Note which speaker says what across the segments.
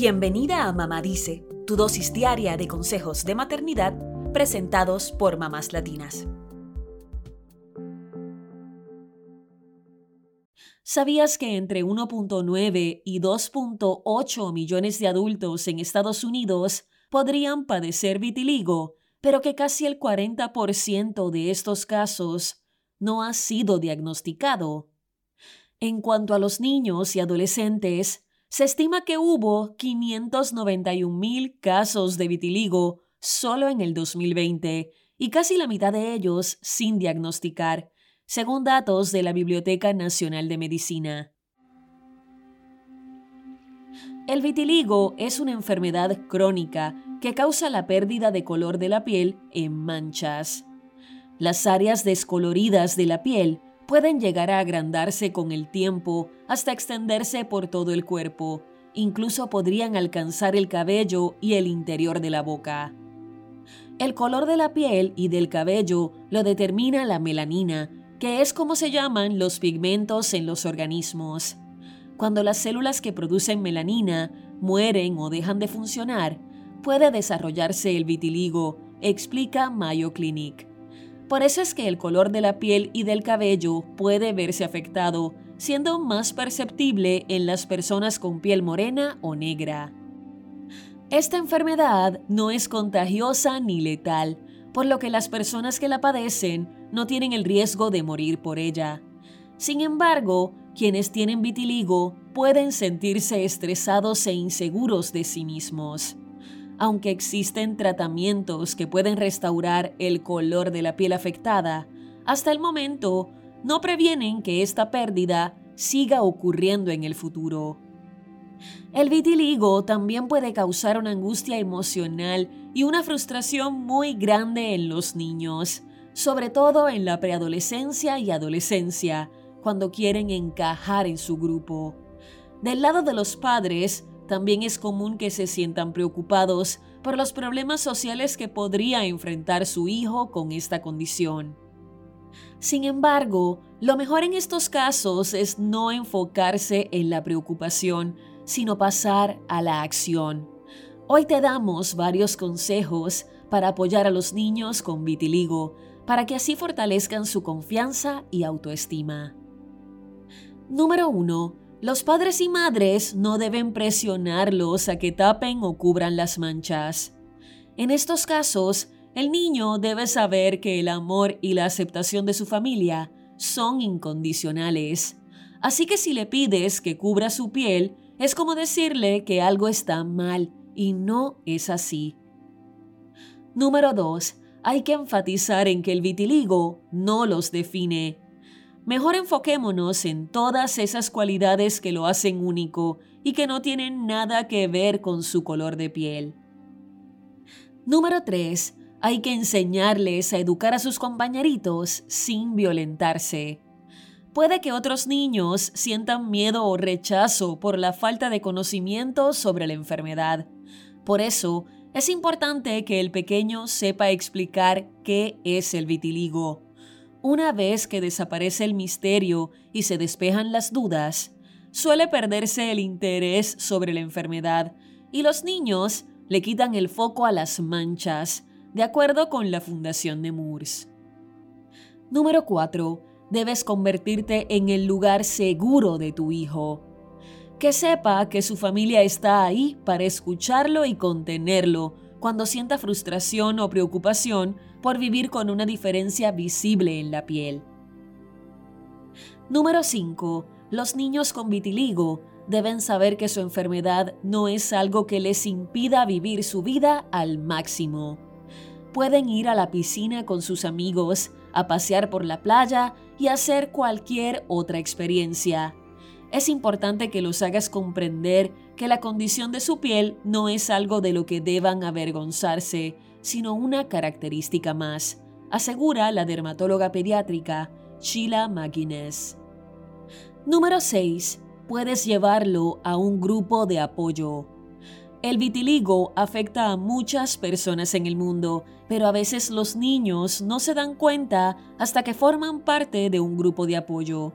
Speaker 1: Bienvenida a Mamá Dice, tu dosis diaria de consejos de maternidad presentados por mamás latinas. ¿Sabías que entre 1.9 y 2.8 millones de adultos en Estados Unidos podrían padecer vitiligo, pero que casi el 40% de estos casos no ha sido diagnosticado? En cuanto a los niños y adolescentes, se estima que hubo 591 mil casos de vitiligo solo en el 2020 y casi la mitad de ellos sin diagnosticar, según datos de la Biblioteca Nacional de Medicina. El vitiligo es una enfermedad crónica que causa la pérdida de color de la piel en manchas. Las áreas descoloridas de la piel pueden llegar a agrandarse con el tiempo hasta extenderse por todo el cuerpo. Incluso podrían alcanzar el cabello y el interior de la boca. El color de la piel y del cabello lo determina la melanina, que es como se llaman los pigmentos en los organismos. Cuando las células que producen melanina mueren o dejan de funcionar, puede desarrollarse el vitiligo, explica Mayo Clinic. Por eso es que el color de la piel y del cabello puede verse afectado, siendo más perceptible en las personas con piel morena o negra. Esta enfermedad no es contagiosa ni letal, por lo que las personas que la padecen no tienen el riesgo de morir por ella. Sin embargo, quienes tienen vitiligo pueden sentirse estresados e inseguros de sí mismos. Aunque existen tratamientos que pueden restaurar el color de la piel afectada, hasta el momento no previenen que esta pérdida siga ocurriendo en el futuro. El vitiligo también puede causar una angustia emocional y una frustración muy grande en los niños, sobre todo en la preadolescencia y adolescencia, cuando quieren encajar en su grupo. Del lado de los padres, también es común que se sientan preocupados por los problemas sociales que podría enfrentar su hijo con esta condición. Sin embargo, lo mejor en estos casos es no enfocarse en la preocupación, sino pasar a la acción. Hoy te damos varios consejos para apoyar a los niños con vitiligo, para que así fortalezcan su confianza y autoestima. Número 1 los padres y madres no deben presionarlos a que tapen o cubran las manchas. En estos casos, el niño debe saber que el amor y la aceptación de su familia son incondicionales. Así que si le pides que cubra su piel, es como decirle que algo está mal y no es así. Número 2. Hay que enfatizar en que el vitiligo no los define mejor enfoquémonos en todas esas cualidades que lo hacen único y que no tienen nada que ver con su color de piel. Número 3. Hay que enseñarles a educar a sus compañeritos sin violentarse. Puede que otros niños sientan miedo o rechazo por la falta de conocimiento sobre la enfermedad. Por eso, es importante que el pequeño sepa explicar qué es el vitiligo una vez que desaparece el misterio y se despejan las dudas, suele perderse el interés sobre la enfermedad y los niños le quitan el foco a las manchas, de acuerdo con la Fundación de Moores. Número 4. Debes convertirte en el lugar seguro de tu hijo. Que sepa que su familia está ahí para escucharlo y contenerlo cuando sienta frustración o preocupación por vivir con una diferencia visible en la piel. Número 5. Los niños con vitiligo deben saber que su enfermedad no es algo que les impida vivir su vida al máximo. Pueden ir a la piscina con sus amigos, a pasear por la playa y hacer cualquier otra experiencia. Es importante que los hagas comprender que la condición de su piel no es algo de lo que deban avergonzarse, sino una característica más, asegura la dermatóloga pediátrica Sheila McGuinness. Número 6. Puedes llevarlo a un grupo de apoyo. El vitiligo afecta a muchas personas en el mundo, pero a veces los niños no se dan cuenta hasta que forman parte de un grupo de apoyo.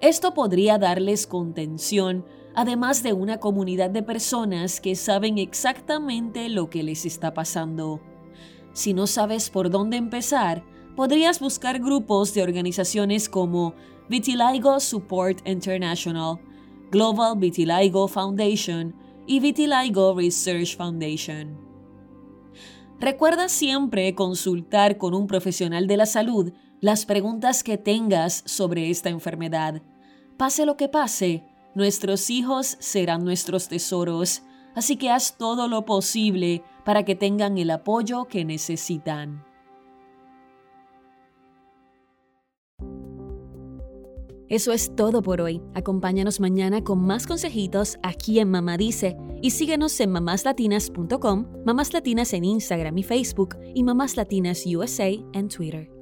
Speaker 1: Esto podría darles contención además de una comunidad de personas que saben exactamente lo que les está pasando. Si no sabes por dónde empezar, podrías buscar grupos de organizaciones como Vitiligo Support International, Global Vitiligo Foundation y Vitiligo Research Foundation. Recuerda siempre consultar con un profesional de la salud las preguntas que tengas sobre esta enfermedad. Pase lo que pase, nuestros hijos serán nuestros tesoros, así que haz todo lo posible para que tengan el apoyo que necesitan. Eso es todo por hoy. Acompáñanos mañana con más consejitos aquí en Mamá Dice y síguenos en mamáslatinas.com, Mamás Latinas en Instagram y Facebook y Mamás Latinas USA en Twitter.